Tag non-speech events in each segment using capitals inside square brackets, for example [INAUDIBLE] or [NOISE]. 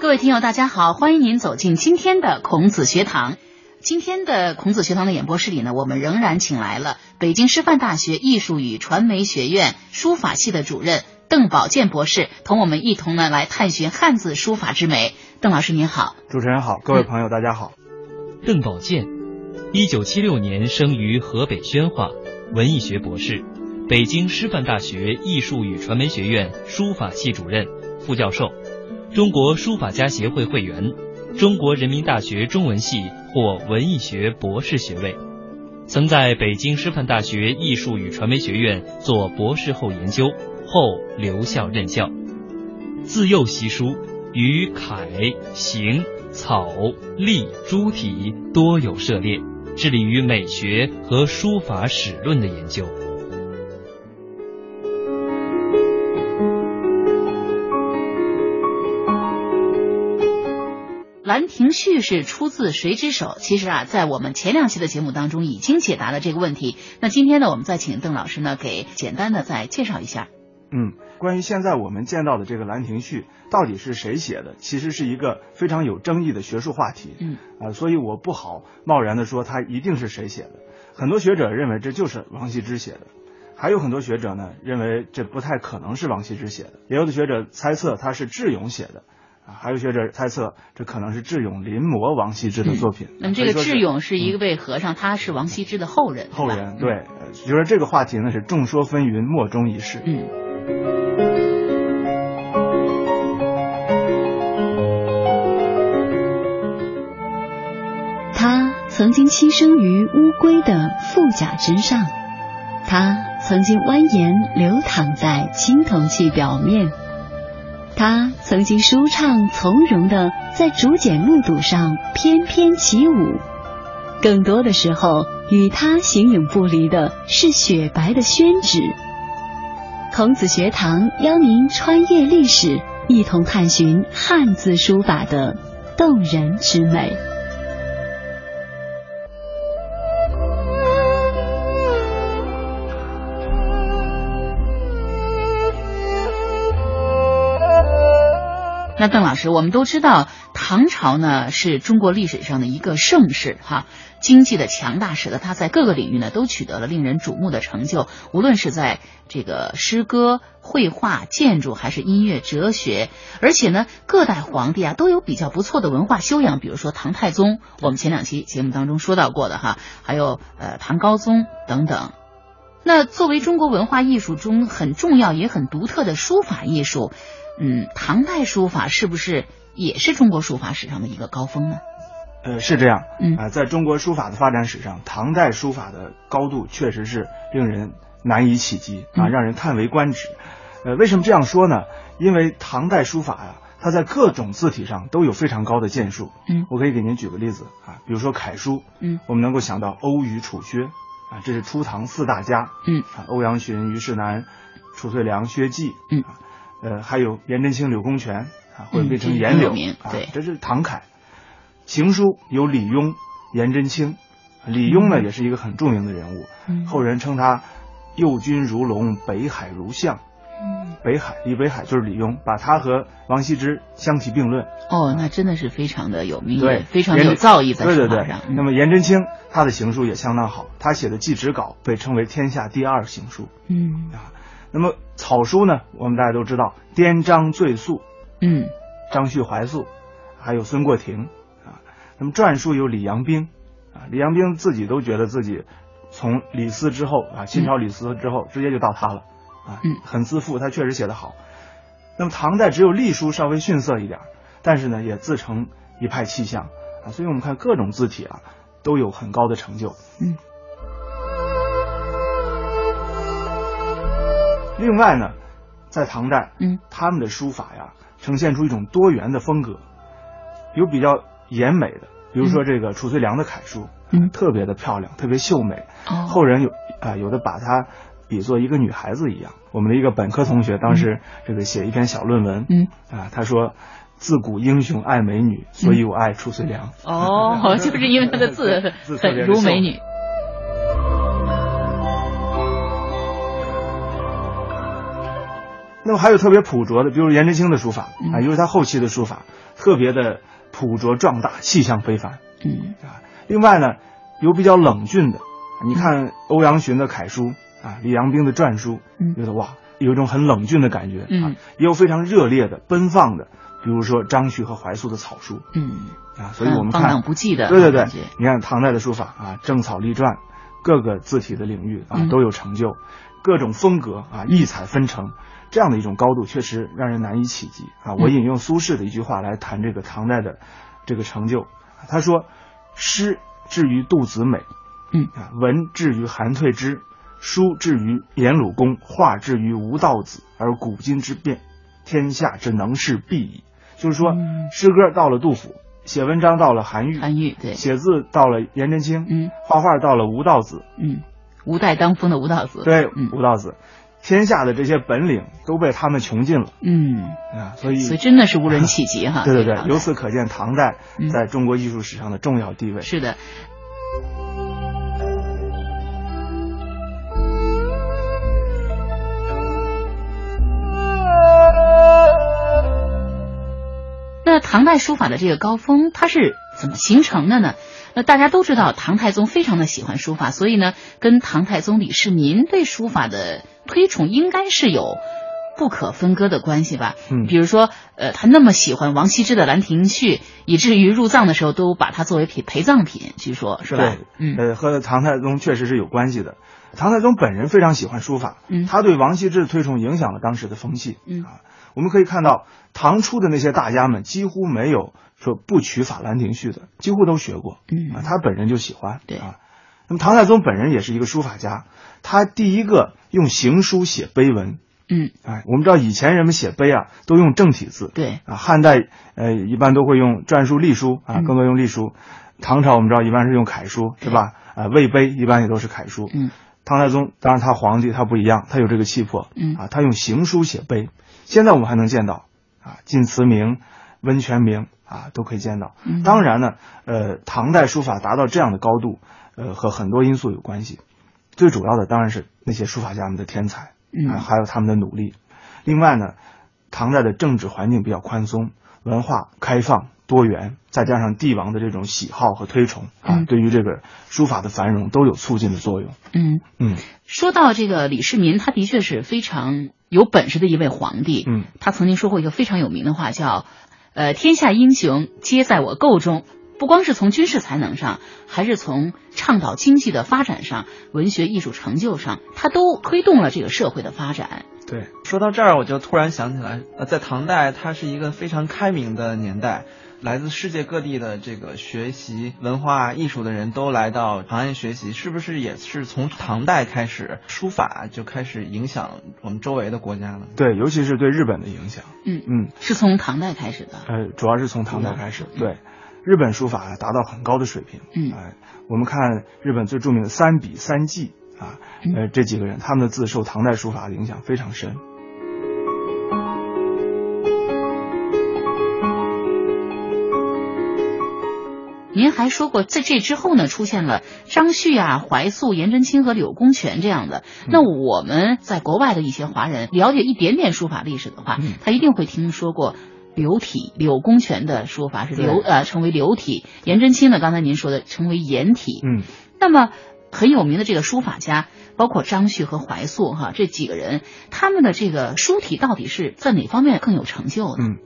各位听友，大家好，欢迎您走进今天的孔子学堂。今天的孔子学堂的演播室里呢，我们仍然请来了北京师范大学艺术与传媒学院书法系的主任邓宝剑博士，同我们一同呢来探寻汉字书法之美。邓老师您好，主持人好，各位朋友大家好。邓宝剑，一九七六年生于河北宣化，文艺学博士，北京师范大学艺术与传媒学院书法系主任、副教授，中国书法家协会会员，中国人民大学中文系获文艺学博士学位，曾在北京师范大学艺术与传媒学院做博士后研究，后留校任教。自幼习书，于楷、行。草、隶、诸体多有涉猎，致力于美学和书法史论的研究。《兰亭序》是出自谁之手？其实啊，在我们前两期的节目当中已经解答了这个问题。那今天呢，我们再请邓老师呢，给简单的再介绍一下。嗯，关于现在我们见到的这个《兰亭序》到底是谁写的，其实是一个非常有争议的学术话题。嗯，啊，所以我不好贸然的说它一定是谁写的。很多学者认为这就是王羲之写的，还有很多学者呢认为这不太可能是王羲之写的，也有的学者猜测他是智勇写的，啊，还有学者猜测这可能是智勇临摹王羲之的作品。那么这个智勇是一位和尚，他是王羲之的后人。后人对，就是这个话题呢是众说纷纭，莫衷一是。嗯。他曾经栖身于乌龟的腹甲之上，他曾经蜿蜒流淌在青铜器表面，他曾经舒畅从容的在竹简木牍上翩翩起舞。更多的时候，与他形影不离的是雪白的宣纸。孔子学堂邀您穿越历史，一同探寻汉字书法的动人之美。那邓老师，我们都知道唐朝呢是中国历史上的一个盛世，哈，经济的强大使得它在各个领域呢都取得了令人瞩目的成就，无论是在这个诗歌、绘画、建筑，还是音乐、哲学，而且呢各代皇帝啊都有比较不错的文化修养，比如说唐太宗，我们前两期节目当中说到过的哈，还有呃唐高宗等等。那作为中国文化艺术中很重要也很独特的书法艺术。嗯，唐代书法是不是也是中国书法史上的一个高峰呢？呃，是这样。嗯啊，在中国书法的发展史上，唐代书法的高度确实是令人难以企及啊，让人叹为观止。呃，为什么这样说呢？因为唐代书法呀，它在各种字体上都有非常高的建树。嗯，我可以给您举个例子啊，比如说楷书。嗯，我们能够想到欧虞楚薛啊，这是初唐四大家。嗯，啊，欧阳询、虞世南、褚遂良、薛稷。嗯。呃，还有颜真卿、柳公权啊，或者变成颜柳啊，这是唐楷。行书有李邕、颜真卿，李邕呢也是一个很著名的人物，后人称他右军如龙，北海如象。北海李北海就是李邕，把他和王羲之相提并论。哦，那真的是非常的有名，对，非常有造诣在书法上。那么颜真卿他的行书也相当好，他写的《祭侄稿》被称为天下第二行书。嗯啊。那么草书呢？我们大家都知道，颠章醉素，嗯，张旭怀素，还有孙过庭啊。那么篆书有李阳冰啊，李阳冰自己都觉得自己从李斯之后啊，清朝李斯之后直接就到他了啊，嗯，很自负，他确实写得好。那么唐代只有隶书稍微逊色一点，但是呢也自成一派气象啊，所以我们看各种字体啊都有很高的成就，嗯。另外呢，在唐代，嗯，他们的书法呀，呈现出一种多元的风格，有比较严美的，比如说这个褚遂良的楷书，嗯，特别的漂亮，特别秀美。哦，后人有啊，有的把它比作一个女孩子一样。我们的一个本科同学当时这个写一篇小论文，嗯，啊，他说自古英雄爱美女，所以我爱褚遂良。哦，[LAUGHS] 就是因为他的字 [LAUGHS] 很如美女。那么还有特别朴拙的，比如颜真卿的书法嗯。啊，尤其他后期的书法特别的朴拙壮大，气象非凡。嗯。啊。另外呢，有比较冷峻的，你看欧阳询的楷书啊，李阳冰的篆书，嗯。觉得哇，有一种很冷峻的感觉啊嗯，也有非常热烈的、奔放的，比如说张旭和怀素的草书嗯，啊，所以我们放看荡不羁的对对对，你看唐代的书法啊，正草隶篆，各个字体的领域啊嗯。都有成就，各种风格啊异彩纷呈，这样的一种高度确实让人难以企及啊。我嗯引用苏轼的一句话来谈这个唐代的这个成就，他说：“诗至于杜子美，嗯。啊，文至于韩退之，书至于颜鲁公，画至于吴道子，而古今之变，天下之能事必矣。”就是说，嗯。诗歌到了杜甫，写文章到了韩愈，韩愈对，写字到了颜真卿，嗯。画画到了吴道子，嗯，吴代当风的吴道子，对，嗯。吴道子，天下的这些本领都被他们穷尽了嗯，啊，所以，所以真的是无人企及哈，[LAUGHS] 对对对由此可见唐代嗯在中国艺术史上的重要地位。是的。那唐代书法的这个高峰，它是怎么形成的呢？那大家都知道，唐太宗非常的喜欢书法，所以呢，跟唐太宗李世民对书法的推崇应该是有不可分割的关系吧。嗯比如说，呃，他那么喜欢王羲之的《兰亭序》，以至于入葬的时候都把它作为陪陪葬品，据说是吧对？，嗯呃，和唐太宗确实是有关系的。唐太宗本人非常喜欢书法，嗯他对王羲之的推崇影响了当时的风气。嗯啊，我们可以看到唐初的那些大家们几乎没有说不取法《兰亭序》的，几乎都学过。嗯啊，他本人就喜欢。对啊，那么唐太宗本人也是一个书法家，他第一个用行书写碑文。嗯，哎，我们知道以前人们写碑啊，都用正体字。对，啊，汉代呃一般都会用篆书、隶书啊，嗯更多用隶书。唐朝我们知道一般是用楷书，是吧？啊，魏碑一般也都是楷书。嗯唐太宗当然他皇帝他不一样，他有这个气魄。嗯啊，他用行书写碑。现在我们还能见到啊，晋祠铭、温泉铭啊都可以见到。嗯当然呢，呃，唐代书法达到这样的高度，呃，和很多因素有关系。最主要的当然是那些书法家们的天才。嗯啊，还有他们的努力。另外呢，唐代的政治环境比较宽松，文化开放多元，再加上帝王的这种喜好和推崇啊，嗯对于这个书法的繁荣都有促进的作用。嗯。嗯说到这个李世民，他的确是非常有本事的一位皇帝。嗯，他曾经说过一个非常有名的话，叫“呃，天下英雄皆在我构中”。不光是从军事才能上，还是从倡导经济的发展上、文学艺术成就上，他都推动了这个社会的发展。对，说到这儿，我就突然想起来，呃，在唐代，它是一个非常开明的年代，来自世界各地的这个学习文化艺术的人都来到长安学习，是不是也是从唐代开始，书法就开始影响我们周围的国家了？对，尤其是对日本的影响。嗯嗯，是从唐代开始的。呃，主要是从唐代开始。嗯对，日本书法达到很高的水平。嗯哎、我们看日本最著名的三笔三季啊，嗯呃，这几个人他们的字受唐代书法的影响非常深。您还说过，在这之后呢，出现了张旭啊、怀素、颜真卿和柳公权这样的。那我们在国外的一些华人了解一点点书法历史的话，嗯他一定会听说过柳体。柳公权的书法是柳对呃成为柳体，颜真卿呢，刚才您说的成为颜体。嗯，那么很有名的这个书法家，包括张旭和怀素哈这几个人，他们的这个书体到底是在哪方面更有成就呢？嗯，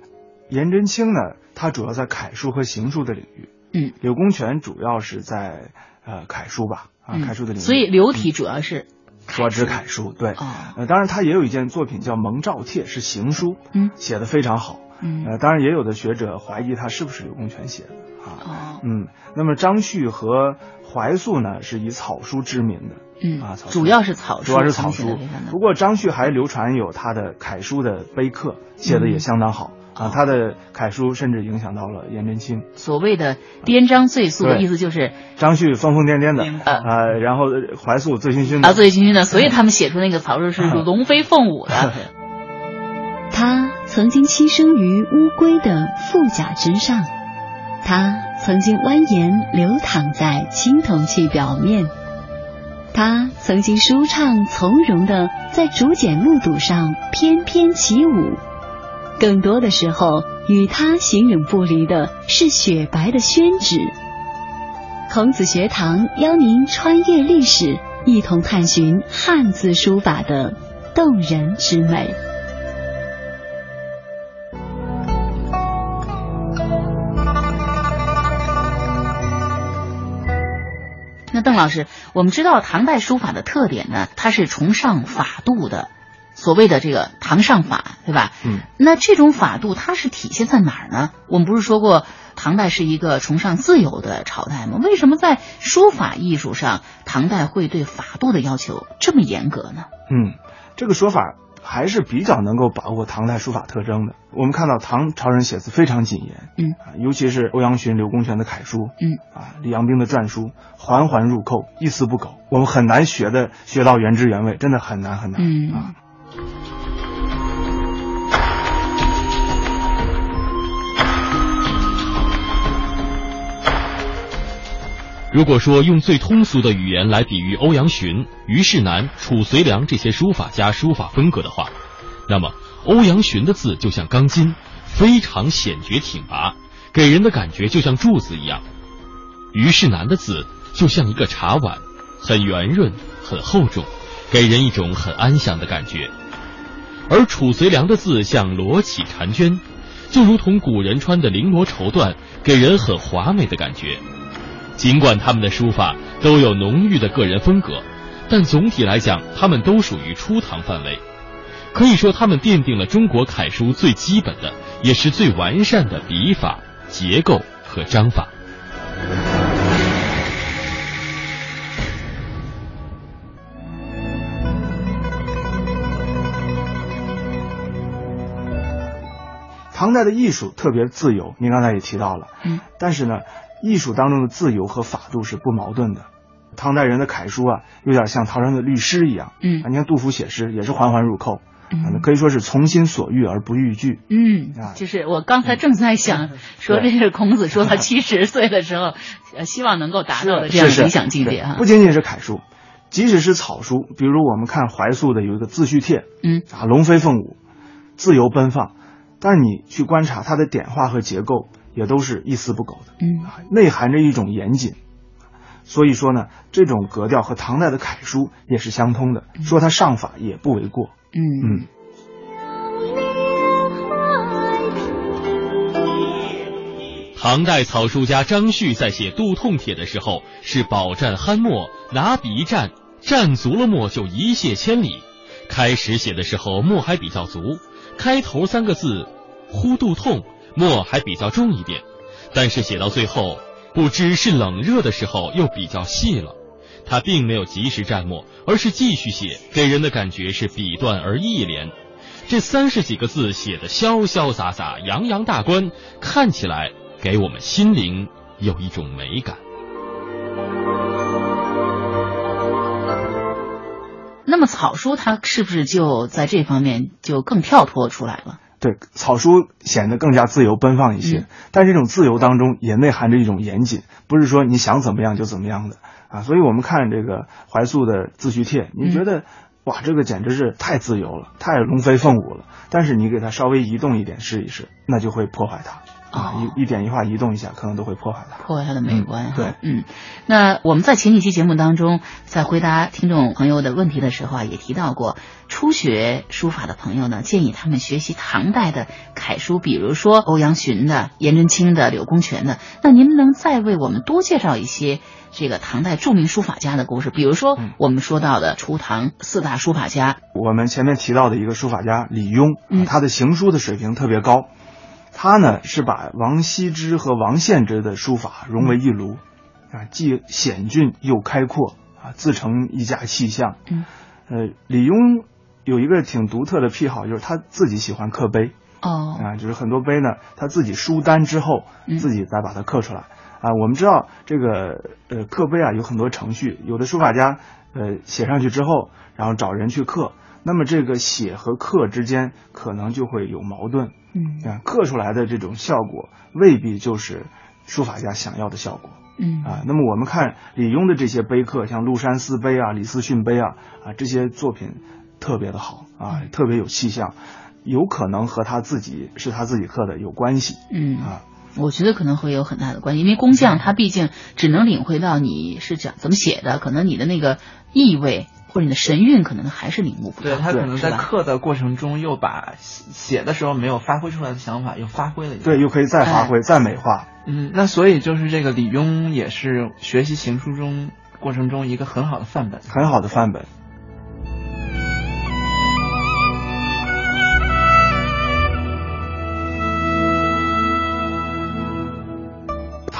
颜真卿呢，他主要在楷书和行书的领域。嗯，柳公权主要是在呃楷书吧，啊，嗯。楷书的领域。所以柳体主要是主要指楷书，对。哦，呃，当然他也有一件作品叫《蒙赵帖》，是行书，嗯。写的非常好。嗯。呃，当然也有的学者怀疑他是不是柳公权写的啊。哦。嗯，那么张旭和怀素呢，是以草书知名的。嗯啊草书。主要是草书，主要是草书。不过张旭还流传有他的楷书的碑刻，写的也相当好、哦啊。他的楷书甚至影响到了颜真卿。所谓的颠章醉素的意思就是张旭疯疯癫癫的，颠呃呃，然后怀素醉醺醺的。啊醉醺醺的，所以他们写出那个草书是嗯龙飞凤舞的。[LAUGHS] 他曾经栖身于乌龟的腹甲之上，他曾经蜿蜒流淌在青铜器表面，他曾经舒畅从容的在竹简木牍上翩翩起舞，更多的时候与他形影不离的是雪白的宣纸。孔子学堂邀您穿越历史，一同探寻汉字书法的动人之美。那邓老师，我们知道唐代书法的特点呢，它是崇尚法度的，所谓的这个唐上法，对吧？嗯。那这种法度它是体现在哪儿呢？我们不是说过唐代是一个崇尚自由的朝代吗？为什么在书法艺术上，唐代会对法度的要求这么严格呢？嗯，这个说法。还是比较能够把握唐代书法特征的。我们看到唐朝人写字非常谨严，嗯啊，尤其是欧阳询、柳公权的楷书，嗯啊，李阳冰的篆书，环环入扣，一丝不苟。我们很难学的学到原汁原味，真的很难很难嗯啊。如果说用最通俗的语言来比喻欧阳询、虞世南、褚遂良这些书法家书法风格的话，那么欧阳询的字就像钢筋，非常显觉挺拔，给人的感觉就像柱子一样；虞世南的字就像一个茶碗，很圆润、很厚重，给人一种很安详的感觉；而褚遂良的字像罗绮婵娟，就如同古人穿的绫罗绸缎，给人很华美的感觉。尽管他们的书法都有浓郁的个人风格，但总体来讲，他们都属于初唐范围。可以说，他们奠定了中国楷书最基本的，也是最完善的笔法、结构和章法。唐代的艺术特别自由，您刚才也提到了，嗯，但是呢。艺术当中的自由和法度是不矛盾的。唐代人的楷书啊，有点像唐人的律诗一样。嗯，你看杜甫写诗也是环环入扣，嗯，可以说是从心所欲而不逾矩。嗯，就是我刚才正在想，[LAUGHS] 说这是孔子说他七十岁的时候，呃，希望能够达到的这样理想境界哈。不仅仅是楷书，即使是草书，比如我们看怀素的有一个《自叙帖》，嗯，啊，龙飞凤舞，自由奔放，但是你去观察它的点画和结构。也都是一丝不苟的，嗯，内含着一种严谨，所以说呢，这种格调和唐代的楷书也是相通的，说它上法也不为过，嗯嗯。唐代草书家张旭在写《杜痛帖》的时候，是饱蘸酣墨，拿笔一蘸，蘸足了墨就一泻千里。开始写的时候墨还比较足，开头三个字“呼肚痛”。墨还比较重一点，但是写到最后，不知是冷热的时候又比较细了。他并没有及时蘸墨，而是继续写，给人的感觉是笔断而意连。这三十几个字写的潇潇洒洒、洋洋大观，看起来给我们心灵有一种美感。那么草书它是不是就在这方面就更跳脱出来了？对草书显得更加自由奔放一些，嗯、但这种自由当中也内含着一种严谨，不是说你想怎么样就怎么样的啊。所以我们看这个怀素的《自叙帖》，你觉得、嗯、哇，这个简直是太自由了，太龙飞凤舞了。但是你给它稍微移动一点试一试，那就会破坏它。啊，一一点一画移动一下，可能都会破坏它，破坏它的美观。嗯、对，嗯，那我们在前几期节目当中，在回答听众朋友的问题的时候啊，也提到过，初学书法的朋友呢，建议他们学习唐代的楷书，比如说欧阳询的、颜真卿的、柳公权的。那您能再为我们多介绍一些这个唐代著名书法家的故事？比如说我们说到的初唐四大书法家，我们前面提到的一个书法家李邕，嗯，他的行书的水平特别高。他呢是把王羲之和王献之的书法融为一炉，啊，既险峻又开阔，啊，自成一家气象。嗯，呃，李邕有一个挺独特的癖好，就是他自己喜欢刻碑。哦，啊，就是很多碑呢，他自己书单之后，自己再把它刻出来。啊，我们知道这个呃刻碑啊有很多程序，有的书法家呃写上去之后，然后找人去刻。那么这个写和刻之间可能就会有矛盾，嗯，啊，刻出来的这种效果未必就是书法家想要的效果，嗯啊，那么我们看李邕的这些碑刻，像《麓山寺碑》啊、《李思训碑》啊啊这些作品特别的好啊，特别有气象，有可能和他自己是他自己刻的有关系嗯啊。我觉得可能会有很大的关系，因为工匠他毕竟只能领会到你是讲怎么写的，可能你的那个意味或者你的神韵，可能还是领悟不到。对他可能在刻的过程中又把写写的时候没有发挥出来的想法又发挥了一下。对，又可以再发挥、再美化。嗯，那所以就是这个李邕也是学习行书中过程中一个很好的范本。很好的范本。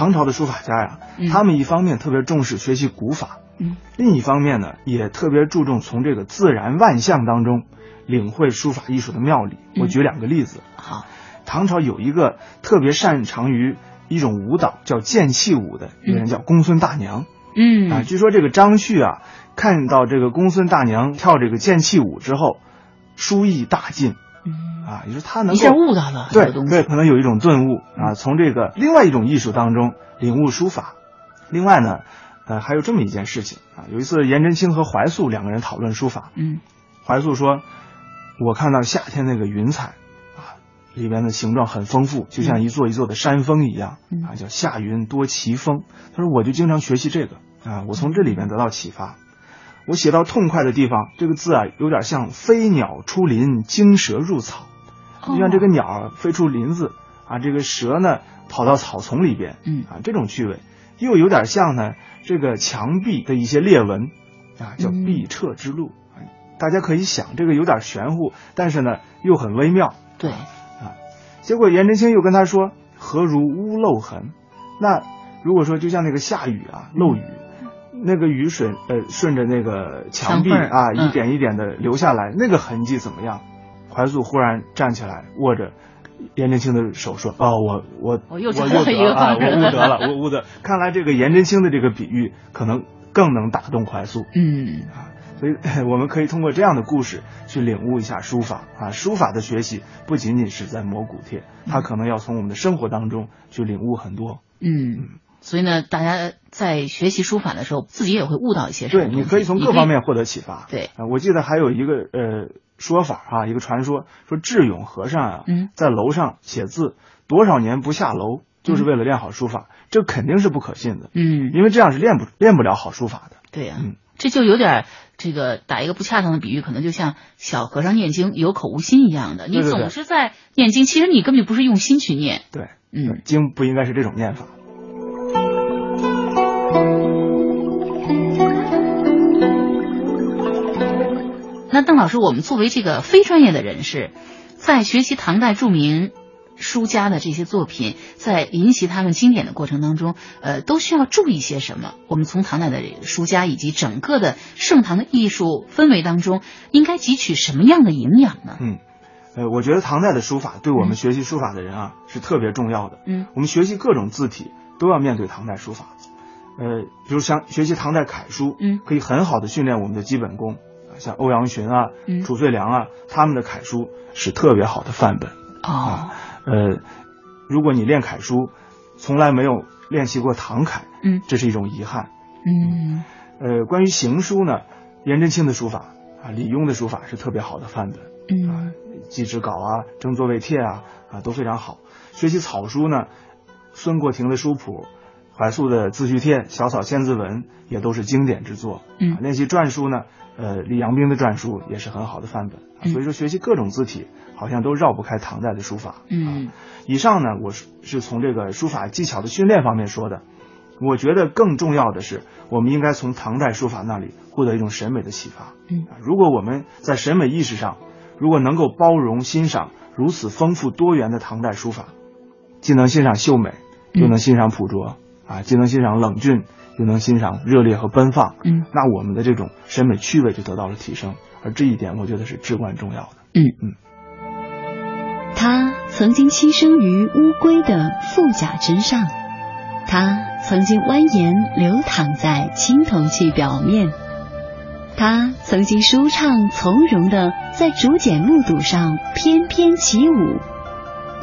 唐朝的书法家呀，嗯。他们一方面特别重视学习古法，嗯。另一方面呢，也特别注重从这个自然万象当中领会书法艺术的妙理。嗯。我举两个例子，好，唐朝有一个特别擅长于一种舞蹈叫剑气舞的一个人，叫公孙大娘。嗯。啊，据说这个张旭啊，看到这个公孙大娘跳这个剑气舞之后，书艺大进。嗯啊，也就是他能一下够悟到了对。对，可能有一种顿悟啊，从这个另外一种艺术当中领悟书法。另外呢，呃，还有这么一件事情啊，有一次颜真卿和怀素两个人讨论书法，嗯怀素说：“我看到夏天那个云彩啊，里边的形状很丰富，就像一座一座的山峰一样嗯啊，叫夏云多奇峰。”他说：“我就经常学习这个啊，我从这里面得到启发。我写到痛快的地方，这个字啊，有点像飞鸟出林，惊蛇入草，就像这个鸟儿飞出林子啊，这个蛇呢跑到草丛里边，嗯啊，这种趣味，又有点像呢这个墙壁的一些裂纹啊，叫嗯壁彻之路。啊大家可以想，这个有点玄乎，但是呢又很微妙。对啊，结果颜真卿又跟他说：“何如屋漏痕？”那如果说就像那个下雨啊，漏雨，那个雨水呃顺着那个墙壁啊嗯一点一点的流下来，那个痕迹怎么样？怀素忽然站起来，握着颜真卿的手说：“哦，我我我又我找到一个得了啊，我悟得了，我悟得。看来这个颜真卿的这个比喻可能更能打动怀素。”嗯啊，所以 [LAUGHS] 我们可以通过这样的故事去领悟一下书法啊。书法的学习不仅仅是在磨骨帖，它可能要从我们的生活当中去领悟很多。嗯。所以呢，大家在学习书法的时候，自己也会悟到一些什么对，你可以从各方面获得启发。对啊，我记得还有一个呃说法啊，一个传说说智勇和尚啊，嗯在楼上写字多少年不下楼，就是为了练好书法，这肯定是不可信的，嗯，因为这样是练不练不了好书法的。对呀、嗯这就有点这个打一个不恰当的比喻，可能就像小和尚念经有口无心一样的，你总是在念经，其实你根本就不是用心去念。对，嗯，经不应该是这种念法。那邓老师，我们作为这个非专业的人士，在学习唐代著名书家的这些作品，在临习他们经典的过程当中，呃，都需要注意些什么？我们从唐代的书家以及整个的盛唐的艺术氛围当中，应该汲取什么样的营养呢？嗯，呃，我觉得唐代的书法对我们学习书法的人啊、是特别重要的。嗯我们学习各种字体都要面对唐代书法。呃，比如像学习唐代楷书，嗯可以很好的训练我们的基本功。啊像欧阳询啊、嗯褚遂良啊，他们的楷书是特别好的范本。哦，呃，如果你练楷书，从来没有练习过唐楷，嗯这是一种遗憾。嗯呃，关于行书呢，颜真卿的书法啊，李邕的书法是特别好的范本。嗯祭侄稿啊、争座位帖啊啊都非常好。学习草书呢，孙过庭的书谱、怀素的自序帖、小草千字文也都是经典之作。嗯啊练习篆书呢，呃，李阳冰的篆书也是很好的范本。所以说，学习各种字体好像都绕不开唐代的书法。嗯以上呢，我是是从这个书法技巧的训练方面说的。我觉得更重要的是，我们应该从唐代书法那里获得一种审美的启发。嗯啊如果我们在审美意识上，如果能够包容欣赏如此丰富多元的唐代书法，既能欣赏秀美，又能欣赏朴拙，啊，既能欣赏冷峻，又能欣赏热烈和奔放，嗯那我们的这种审美趣味就得到了提升，而这一点我觉得是至关重要的。嗯嗯。他曾经栖身于乌龟的腹甲之上，他曾经蜿蜒流淌在青铜器表面，他曾经舒畅从容的在竹简木牍上翩翩起舞。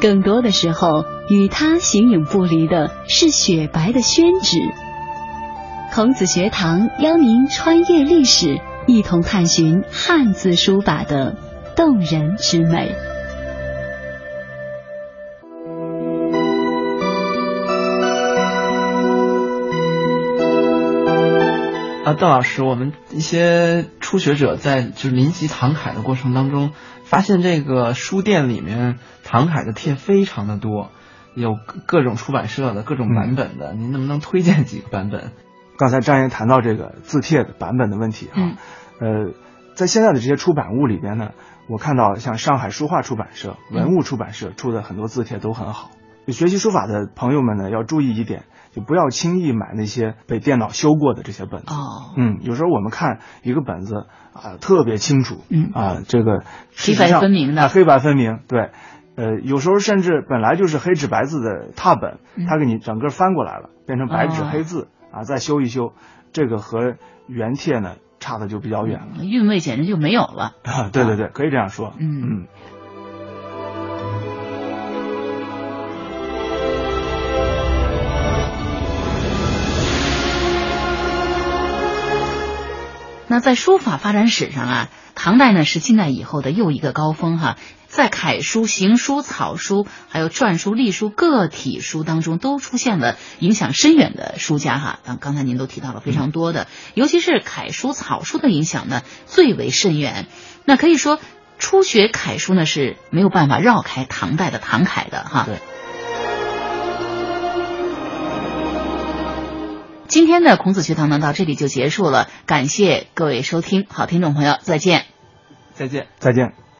更多的时候，与他形影不离的是雪白的宣纸孔子学堂邀您穿越历史，一同探寻汉字书法的动人之美。啊，邓老师，我们一些初学者在就是临习唐楷的过程当中，发现这个书店里面唐楷的帖非常的多，有各种出版社的各种版本的，您能不能推荐几个版本？刚才张岩谈到这个字帖的版本的问题哈，呃，在现在的这些出版物里边呢，我看到像上海书画出版社、文物出版社出的很多字帖都很好。学习书法的朋友们呢，要注意一点。就不要轻易买那些被电脑修过的这些本子。哦，嗯，有时候我们看一个本子啊，特别清楚，嗯。啊，这个黑白分明的，黑白分明，对，呃，有时候甚至本来就是黑纸白字的拓本，他给你整个翻过来了，变成白纸黑字啊，再修一修，这个和原帖呢差的就比较远了，韵味简直就没有了。啊，对对对，可以这样说，嗯。嗯。那在书法发展史上啊，唐代呢是近代以后的又一个高峰哈，在楷书、行书、草书，还有篆书、隶书、个体书当中，都出现了影响深远的书家哈。刚刚才您都提到了非常多的，尤其是楷书、草书的影响呢最为深远。那可以说，初学楷书呢是没有办法绕开唐代的唐楷的哈。对。今天的孔子学堂呢，到这里就结束了。感谢各位收听，好听众朋友，再见，再见，再见。